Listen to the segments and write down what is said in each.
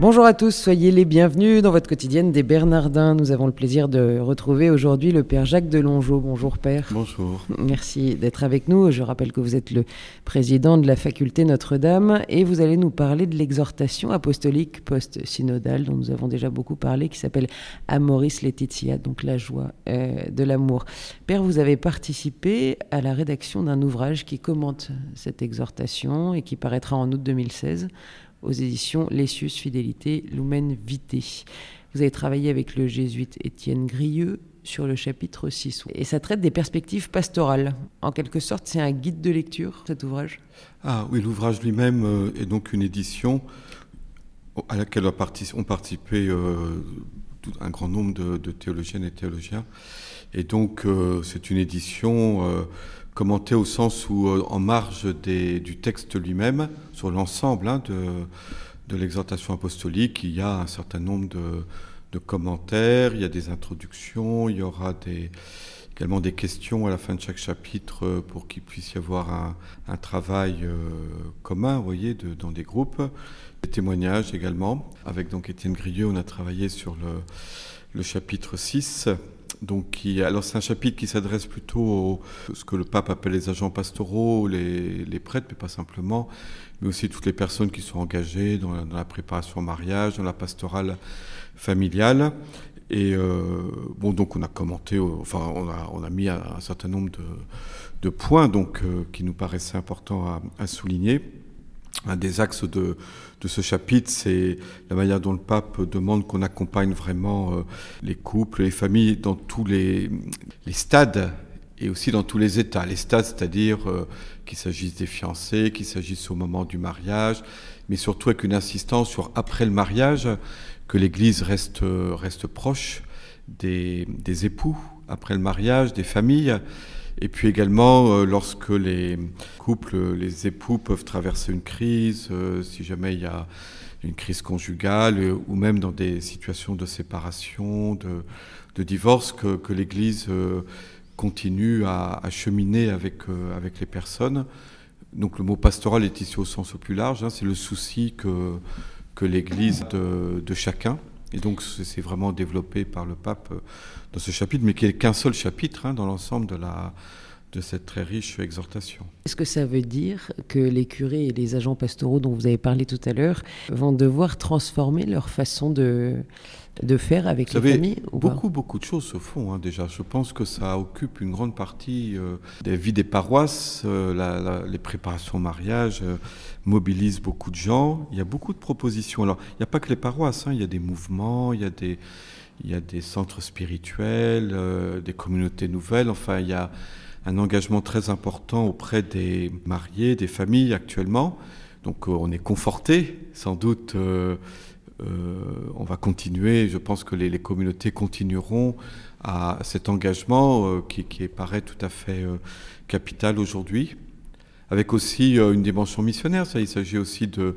Bonjour à tous, soyez les bienvenus dans votre quotidienne des Bernardins. Nous avons le plaisir de retrouver aujourd'hui le Père Jacques Delongeau. Bonjour Père. Bonjour. Merci d'être avec nous. Je rappelle que vous êtes le président de la faculté Notre-Dame et vous allez nous parler de l'exhortation apostolique post-synodale dont nous avons déjà beaucoup parlé qui s'appelle Amoris Laetitia, donc la joie euh, de l'amour. Père, vous avez participé à la rédaction d'un ouvrage qui commente cette exhortation et qui paraîtra en août 2016 aux éditions Lessius Fidélité Lumen Vitae. Vous avez travaillé avec le jésuite Étienne Grieux sur le chapitre 6. Et ça traite des perspectives pastorales. En quelque sorte, c'est un guide de lecture, cet ouvrage? Ah oui, l'ouvrage lui-même euh, est donc une édition à laquelle ont participé euh, un grand nombre de, théologiennes et théologiens. Et donc, euh, c'est une édition commenté au sens où, euh, en marge du texte lui-même, sur l'ensemble hein, de, l'exhortation apostolique, il y a un certain nombre de, commentaires, il y a des introductions, il y aura également des questions à la fin de chaque chapitre euh, pour qu'il puisse y avoir un, travail euh, commun, vous voyez, dans des groupes. Des témoignages également. Avec donc Étienne Grieux, on a travaillé sur le, le chapitre 6 donc, alors c'est un chapitre qui s'adresse plutôt à ce que le pape appelle les agents pastoraux, les, prêtres, mais pas simplement, mais aussi toutes les personnes qui sont engagées dans la, préparation au mariage, dans la pastorale familiale. Et euh, bon, donc on a commenté, enfin on a, mis un, certain nombre de, points donc euh, qui nous paraissaient importants à souligner. Un des axes de, de ce chapitre, c'est la manière dont le pape demande qu'on accompagne vraiment euh, les couples, les familles dans tous les, les, stades et aussi dans tous les états. Les stades, c'est-à-dire euh, qu'il s'agisse des fiancés, qu'il s'agisse au moment du mariage, mais surtout avec une insistance sur après le mariage, que l'Église reste, reste proche des, des époux après le mariage, des familles. Et puis également, euh, lorsque les couples, les époux peuvent traverser une crise, euh, si jamais il y a une crise conjugale, euh, ou même dans des situations de séparation, de, divorce, que, l'Église continue à, cheminer avec, avec les personnes. Donc le mot pastoral est ici au sens au plus large, hein, c'est le souci que, que l'Église de, de chacun. Et donc c'est vraiment développé par le pape euh, dans ce chapitre, mais qui n'est qu'un seul chapitre hein, dans l'ensemble de, la, de cette très riche exhortation. Est-ce que ça veut dire que les curés et les agents pastoraux dont vous avez parlé tout à l'heure vont devoir transformer leur façon de, de faire avec les familles Beaucoup, beaucoup de choses se font hein, déjà. Je pense que ça occupe une grande partie euh, des vies des paroisses. Euh, les préparations au mariage euh, mobilisent beaucoup de gens. Il y a beaucoup de propositions. Alors, il n'y a pas que les paroisses. Hein. il y a des mouvements, il y a des, il y a des centres spirituels, des communautés nouvelles. Enfin, il y a un engagement très important auprès des mariés, des familles actuellement. Donc, on est conforté, sans doute euh, on va continuer, je pense que les, communautés continueront à cet engagement euh, qui, paraît tout à fait euh, capital aujourd'hui avec aussi une dimension missionnaire. Ça, il s'agit aussi de,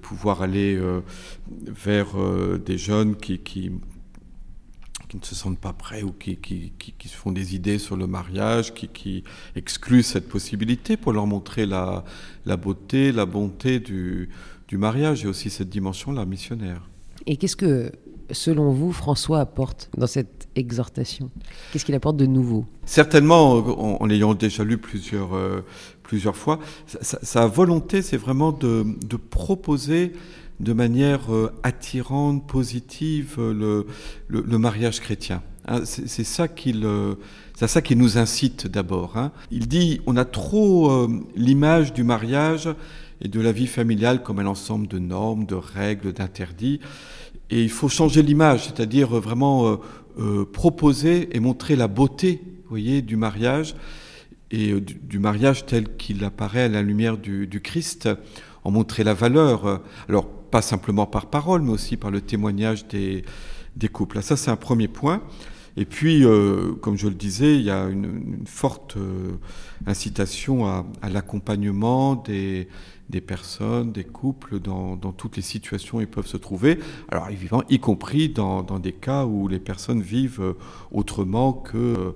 pouvoir aller vers des jeunes qui, ne se sentent pas prêts ou qui, qui, se font des idées sur le mariage, qui, excluent cette possibilité pour leur montrer la, la beauté, la bonté du, du mariage et aussi cette dimension-là missionnaire. Et qu'est-ce que, selon vous, François apporte dans cette exhortation? Qu'est-ce qu'il apporte de nouveau? Certainement, en, l'ayant déjà lu plusieurs, euh, plusieurs fois, sa, volonté, c'est vraiment de, de, proposer de manière euh, attirante, positive, le, le, mariage chrétien. Hein, c'est ça qu'il c'est ça qui nous incite d'abord. Hein. Il dit on a trop euh, l'image du mariage et de la vie familiale comme un ensemble de normes, de règles, d'interdits. Et il faut changer l'image, c'est-à-dire vraiment euh, euh, proposer et montrer la beauté, voyez, du mariage et euh, du, mariage tel qu'il apparaît à la lumière du, Christ, en montrer la valeur. Alors pas simplement par parole, mais aussi par le témoignage des, des couples. ça, c'est un premier point. Et puis, comme je le disais, il y a une, forte incitation à l'accompagnement des, des personnes, des couples dans, toutes les situations où ils peuvent se trouver. Alors évidemment, y compris dans, des cas où les personnes vivent euh, autrement que euh,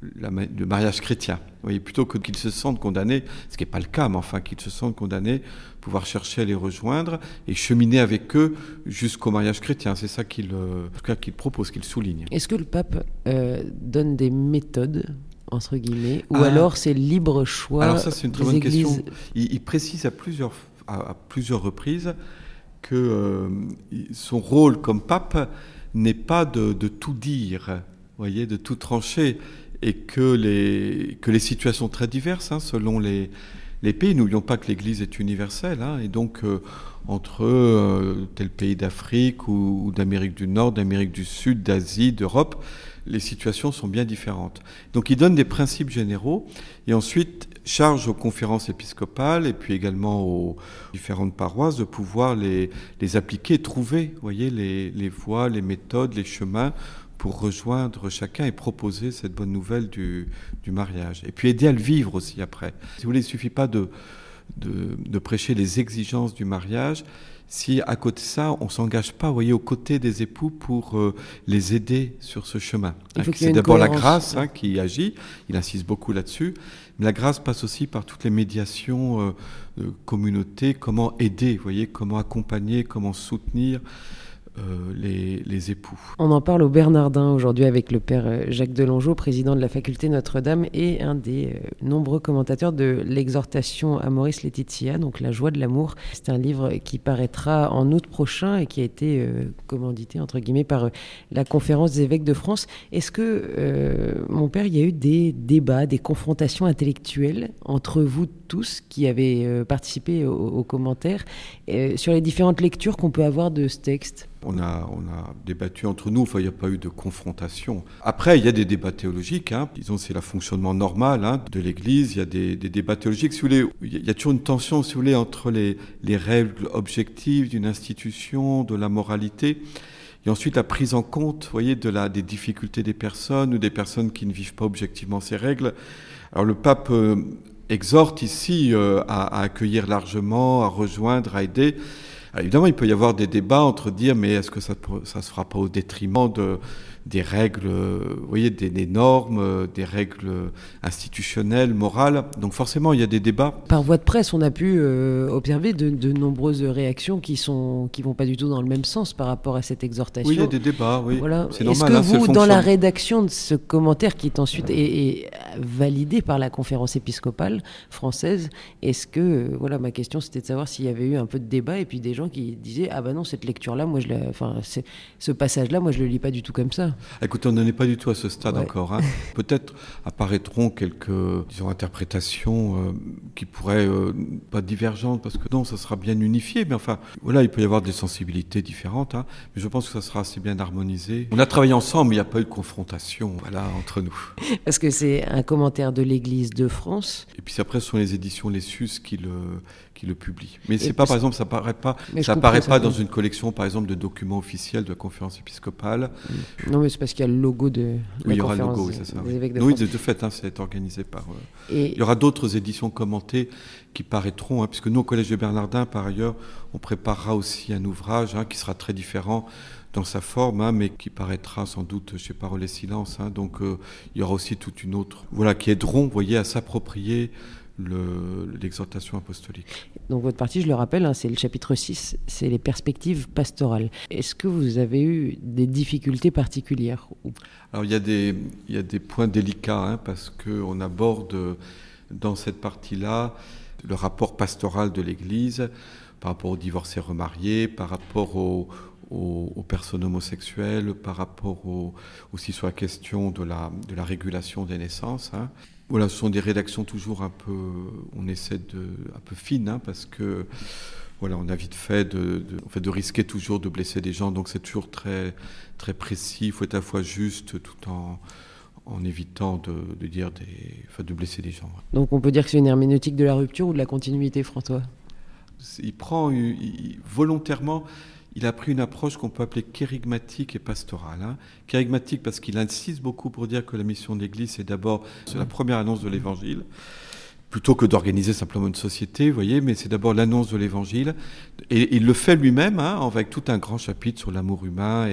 le mariage chrétien. Vous voyez, plutôt que qu'ils se sentent condamnés, ce qui n'est pas le cas, mais enfin qu'ils se sentent condamnés, pouvoir chercher à les rejoindre et cheminer avec eux jusqu'au mariage chrétien. C'est ça qu'il euh, qu'il propose, qu'il souligne. Est-ce que le pape donne des méthodes entre guillemets, ou ah. alors c'est libre choix Alors ça c'est une très bonne question. Il, précise à plusieurs, à, plusieurs reprises que euh, son rôle comme pape n'est pas de, tout dire, voyez, de tout trancher, et que les, que les situations très diverses hein, selon les, pays. N'oublions pas que l'Église est universelle, hein, et donc euh, entre euh, tel pays d'Afrique ou d'Amérique du Nord, d'Amérique du Sud, d'Asie, d'Europe, les situations sont bien différentes. Donc il donne des principes généraux et ensuite charge aux conférences épiscopales et puis également aux différentes paroisses de pouvoir les, les appliquer, trouver voyez, les, les voies, les méthodes, les chemins pour rejoindre chacun et proposer cette bonne nouvelle du, du, mariage. Et puis aider à le vivre aussi après. Si vous voulez, il ne suffit pas de, de, de prêcher les exigences du mariage, si à côté de ça, on s'engage pas, voyez, aux côtés des époux pour euh, les aider sur ce chemin. C'est d'abord la grâce hein, qui agit, il insiste beaucoup là-dessus, mais la grâce passe aussi par toutes les médiations euh, de communauté, comment aider, voyez, comment accompagner, comment soutenir. Euh, les, époux. On en parle au Bernardin aujourd'hui avec le père euh, Jacques Delangeau, président de la faculté Notre-Dame et un des euh, nombreux commentateurs de l'exhortation à Maurice Laetitia, donc La joie de l'amour. C'est un livre qui paraîtra en août prochain et qui a été commandité entre guillemets par la conférence des évêques de France. Est-ce que, mon père, il y a eu des débats, des confrontations intellectuelles entre vous tous qui avez participé aux, commentaires sur les différentes lectures qu'on peut avoir de ce texte? On a, débattu entre nous, enfin, il n'y a pas eu de confrontation. Après, il y a des débats théologiques, hein. disons, c'est le fonctionnement normal hein, de l'Église, il y a des, débats théologiques. Il y a toujours une tension, entre les, les règles objectives d'une institution, de la moralité, et ensuite la prise en compte, voyez, de la, des difficultés des personnes ou des personnes qui ne vivent pas objectivement ces règles. Alors le pape euh, exhorte ici euh, à accueillir largement, à rejoindre, à aider évidemment, il peut y avoir des débats entre dire, mais est-ce que ça ne se fera pas au détriment de, des règles, vous voyez, des, normes, des règles institutionnelles, morales? Donc forcément, il y a des débats. Par voie de presse, on a pu euh, observer de, nombreuses réactions qui sont qui vont pas du tout dans le même sens par rapport à cette exhortation. Oui, il y a des débats, oui. Voilà. C'est normal. Est-ce que hein, vous, dans la rédaction de ce commentaire qui est ensuite est, validé par la conférence épiscopale française, est-ce que, euh, voilà, ma question c'était de savoir s'il y avait eu un peu de débat et puis des gens qui disaient ah ben non cette lecture-là, moi je enfin ce passage-là, moi je le lis pas du tout comme ça. Écoutez, on n'en est pas du tout à ce stade encore. Hein. Peut-être apparaîtront quelques disons, interprétations euh, qui pourraient euh, pas divergentes, parce que non, ça sera bien unifié. Mais enfin, voilà, il peut y avoir des sensibilités différentes. Hein. mais je pense que ça sera assez bien harmonisé. On a travaillé ensemble, mais il n'y a pas eu de confrontation voilà, entre nous. Parce que c'est un commentaire de l'Église de France. Et puis après, ce sont les éditions Lessus qui le, qui le publient. Mais c'est pas, par exemple, ça paraît pas, ça apparaît pas dans une collection, par exemple, de documents officiels de la conférence épiscopale. Non, mais c'est parce qu'il y a le logo de oui, il y aura le logo, oui, c'est ça. oui, de, fait, hein, c'est organisé par. Euh, Et... Il y aura d'autres éditions commentées qui paraîtront, hein, puisque nous, au Collège de Bernardin, par ailleurs, on préparera aussi un ouvrage hein, qui sera très différent dans sa forme, mais qui paraîtra sans doute chez Parole et Silence. donc euh, il y aura aussi toute une autre, voilà, qui aideront, vous voyez, à s'approprier l'exhortation apostolique. Donc votre partie, je le rappelle, hein, c'est le chapitre 6, c'est les perspectives pastorales. Est-ce que vous avez eu des difficultés particulières Alors il y, a des, il y a des points délicats, hein, parce qu'on aborde dans cette partie-là le rapport pastoral de l'Église par rapport aux divorcés remariés, par rapport aux, aux, personnes homosexuelles, par rapport aussi sur la question de la, de la régulation des naissances. Hein. Voilà, ce sont des rédactions toujours un peu, on essaie de, un peu fines, hein, parce que voilà, on a vite fait de, de, en fait, de risquer toujours de blesser des gens, donc c'est toujours très, très précis. Il faut être à la fois juste tout en, en évitant de, de dire des, enfin, de blesser des gens. Donc on peut dire que c'est une herméneutique de la rupture ou de la continuité, François? Il prend volontairement il a pris une approche qu'on peut appeler kérigmatique et pastorale. Hein. Kérigmatique parce qu'il insiste beaucoup pour dire que la mission de l'Église, c'est d'abord la première annonce de l'Évangile. plutôt que d'organiser simplement une société, vous voyez, mais c'est d'abord l'annonce de l'Évangile. Et il le fait lui-même, hein, avec tout un grand chapitre sur l'amour humain,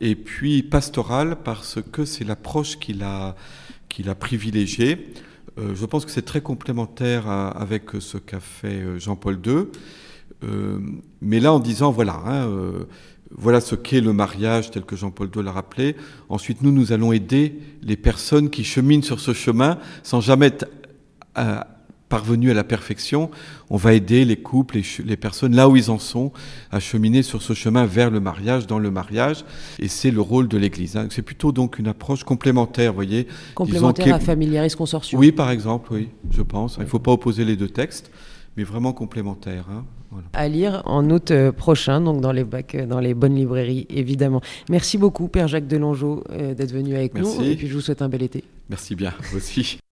et, puis pastoral, parce que c'est l'approche qu'il a, qu'il a privilégiée. Euh, je pense que c'est très complémentaire avec ce qu'a fait euh, Jean-Paul II. Euh, mais là, en disant, voilà, hein, voilà ce qu'est le mariage tel que Jean-Paul II l'a rappelé. Ensuite, nous, nous allons aider les personnes qui cheminent sur ce chemin sans jamais être parvenus à la perfection. On va aider les couples, les, les, personnes là où ils en sont, à cheminer sur ce chemin vers le mariage, dans le mariage. Et c'est le rôle de l'Église. Hein. C'est plutôt donc une approche complémentaire, vous voyez. Complémentaire à Familiaris Consortium. Oui, par exemple, oui, je pense. Il ne faut pas opposer les deux textes, mais vraiment complémentaires. Hein. À lire en août euh, prochain, donc dans les bacs, euh, dans les bonnes librairies, évidemment. Merci beaucoup, Père Jacques Delongeau, euh, d'être venu avec Merci. nous. Et puis je vous souhaite un bel été. Merci bien, vous aussi.